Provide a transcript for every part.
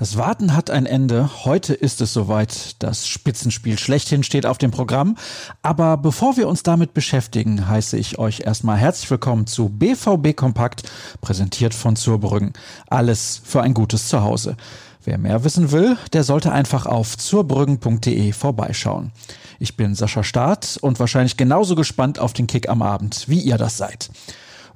Das Warten hat ein Ende. Heute ist es soweit. Das Spitzenspiel schlechthin steht auf dem Programm. Aber bevor wir uns damit beschäftigen, heiße ich euch erstmal herzlich willkommen zu BVB Kompakt, präsentiert von Zurbrüggen. Alles für ein gutes Zuhause. Wer mehr wissen will, der sollte einfach auf zurbrüggen.de vorbeischauen. Ich bin Sascha Staat und wahrscheinlich genauso gespannt auf den Kick am Abend, wie ihr das seid.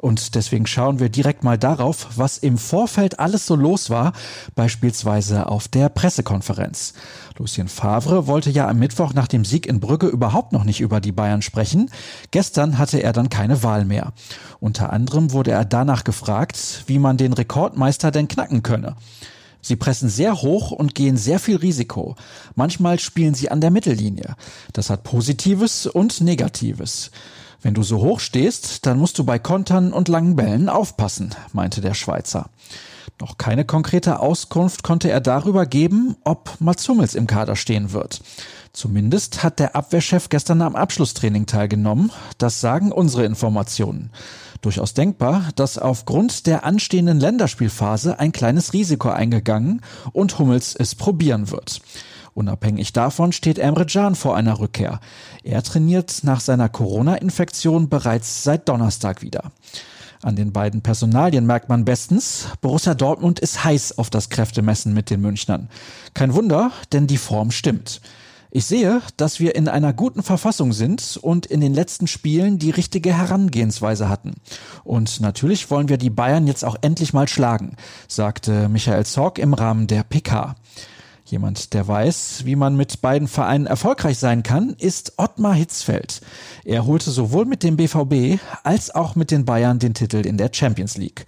Und deswegen schauen wir direkt mal darauf, was im Vorfeld alles so los war, beispielsweise auf der Pressekonferenz. Lucien Favre wollte ja am Mittwoch nach dem Sieg in Brügge überhaupt noch nicht über die Bayern sprechen. Gestern hatte er dann keine Wahl mehr. Unter anderem wurde er danach gefragt, wie man den Rekordmeister denn knacken könne. Sie pressen sehr hoch und gehen sehr viel Risiko. Manchmal spielen sie an der Mittellinie. Das hat Positives und Negatives. Wenn du so hoch stehst, dann musst du bei Kontern und langen Bällen aufpassen, meinte der Schweizer. Noch keine konkrete Auskunft konnte er darüber geben, ob Mats Hummels im Kader stehen wird. Zumindest hat der Abwehrchef gestern am Abschlusstraining teilgenommen. Das sagen unsere Informationen. Durchaus denkbar, dass aufgrund der anstehenden Länderspielphase ein kleines Risiko eingegangen und Hummels es probieren wird. Unabhängig davon steht Emre Can vor einer Rückkehr. Er trainiert nach seiner Corona-Infektion bereits seit Donnerstag wieder. An den beiden Personalien merkt man bestens, Borussia Dortmund ist heiß auf das Kräftemessen mit den Münchnern. Kein Wunder, denn die Form stimmt. Ich sehe, dass wir in einer guten Verfassung sind und in den letzten Spielen die richtige Herangehensweise hatten. Und natürlich wollen wir die Bayern jetzt auch endlich mal schlagen, sagte Michael Zorg im Rahmen der PK. Jemand, der weiß, wie man mit beiden Vereinen erfolgreich sein kann, ist Ottmar Hitzfeld. Er holte sowohl mit dem BVB als auch mit den Bayern den Titel in der Champions League.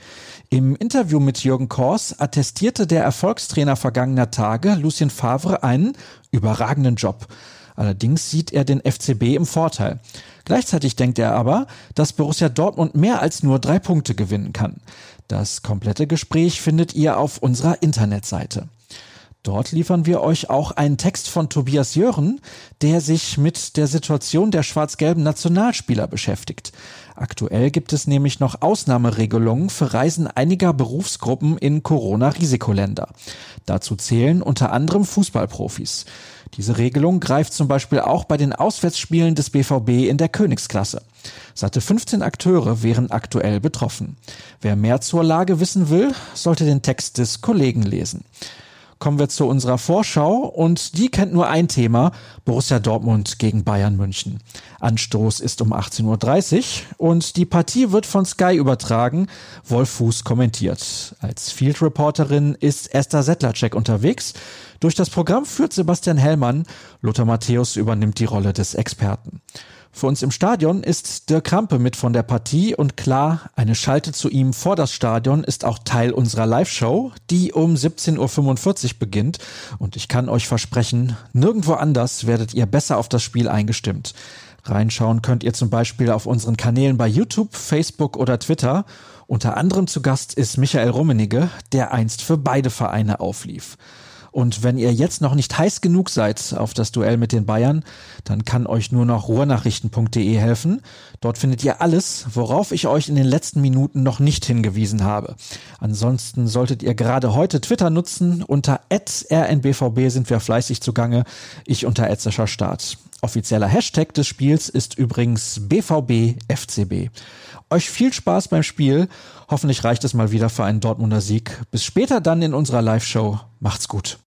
Im Interview mit Jürgen Kors attestierte der Erfolgstrainer vergangener Tage, Lucien Favre, einen überragenden Job. Allerdings sieht er den FCB im Vorteil. Gleichzeitig denkt er aber, dass Borussia Dortmund mehr als nur drei Punkte gewinnen kann. Das komplette Gespräch findet ihr auf unserer Internetseite. Dort liefern wir euch auch einen Text von Tobias Jören, der sich mit der Situation der schwarz-gelben Nationalspieler beschäftigt. Aktuell gibt es nämlich noch Ausnahmeregelungen für Reisen einiger Berufsgruppen in Corona-Risikoländer. Dazu zählen unter anderem Fußballprofis. Diese Regelung greift zum Beispiel auch bei den Auswärtsspielen des BVB in der Königsklasse. Satte 15 Akteure wären aktuell betroffen. Wer mehr zur Lage wissen will, sollte den Text des Kollegen lesen kommen wir zu unserer Vorschau und die kennt nur ein Thema, Borussia Dortmund gegen Bayern München. Anstoß ist um 18.30 Uhr und die Partie wird von Sky übertragen, Wolf Fuß kommentiert. Als Field Reporterin ist Esther Settlercheck unterwegs. Durch das Programm führt Sebastian Hellmann, Lothar Matthäus übernimmt die Rolle des Experten. Für uns im Stadion ist Dirk Krampe mit von der Partie und klar, eine Schalte zu ihm vor das Stadion ist auch Teil unserer Live-Show, die um 17.45 Uhr beginnt. Und ich kann euch versprechen, nirgendwo anders werdet ihr besser auf das Spiel eingestimmt. Reinschauen könnt ihr zum Beispiel auf unseren Kanälen bei YouTube, Facebook oder Twitter. Unter anderem zu Gast ist Michael Rummenigge, der einst für beide Vereine auflief. Und wenn ihr jetzt noch nicht heiß genug seid auf das Duell mit den Bayern, dann kann euch nur noch ruhrnachrichten.de helfen. Dort findet ihr alles, worauf ich euch in den letzten Minuten noch nicht hingewiesen habe. Ansonsten solltet ihr gerade heute Twitter nutzen. Unter rnbvb sind wir fleißig zugange. Ich unter Start. Offizieller Hashtag des Spiels ist übrigens BVBFCB. Euch viel Spaß beim Spiel. Hoffentlich reicht es mal wieder für einen Dortmunder Sieg. Bis später dann in unserer Live-Show. Macht's gut.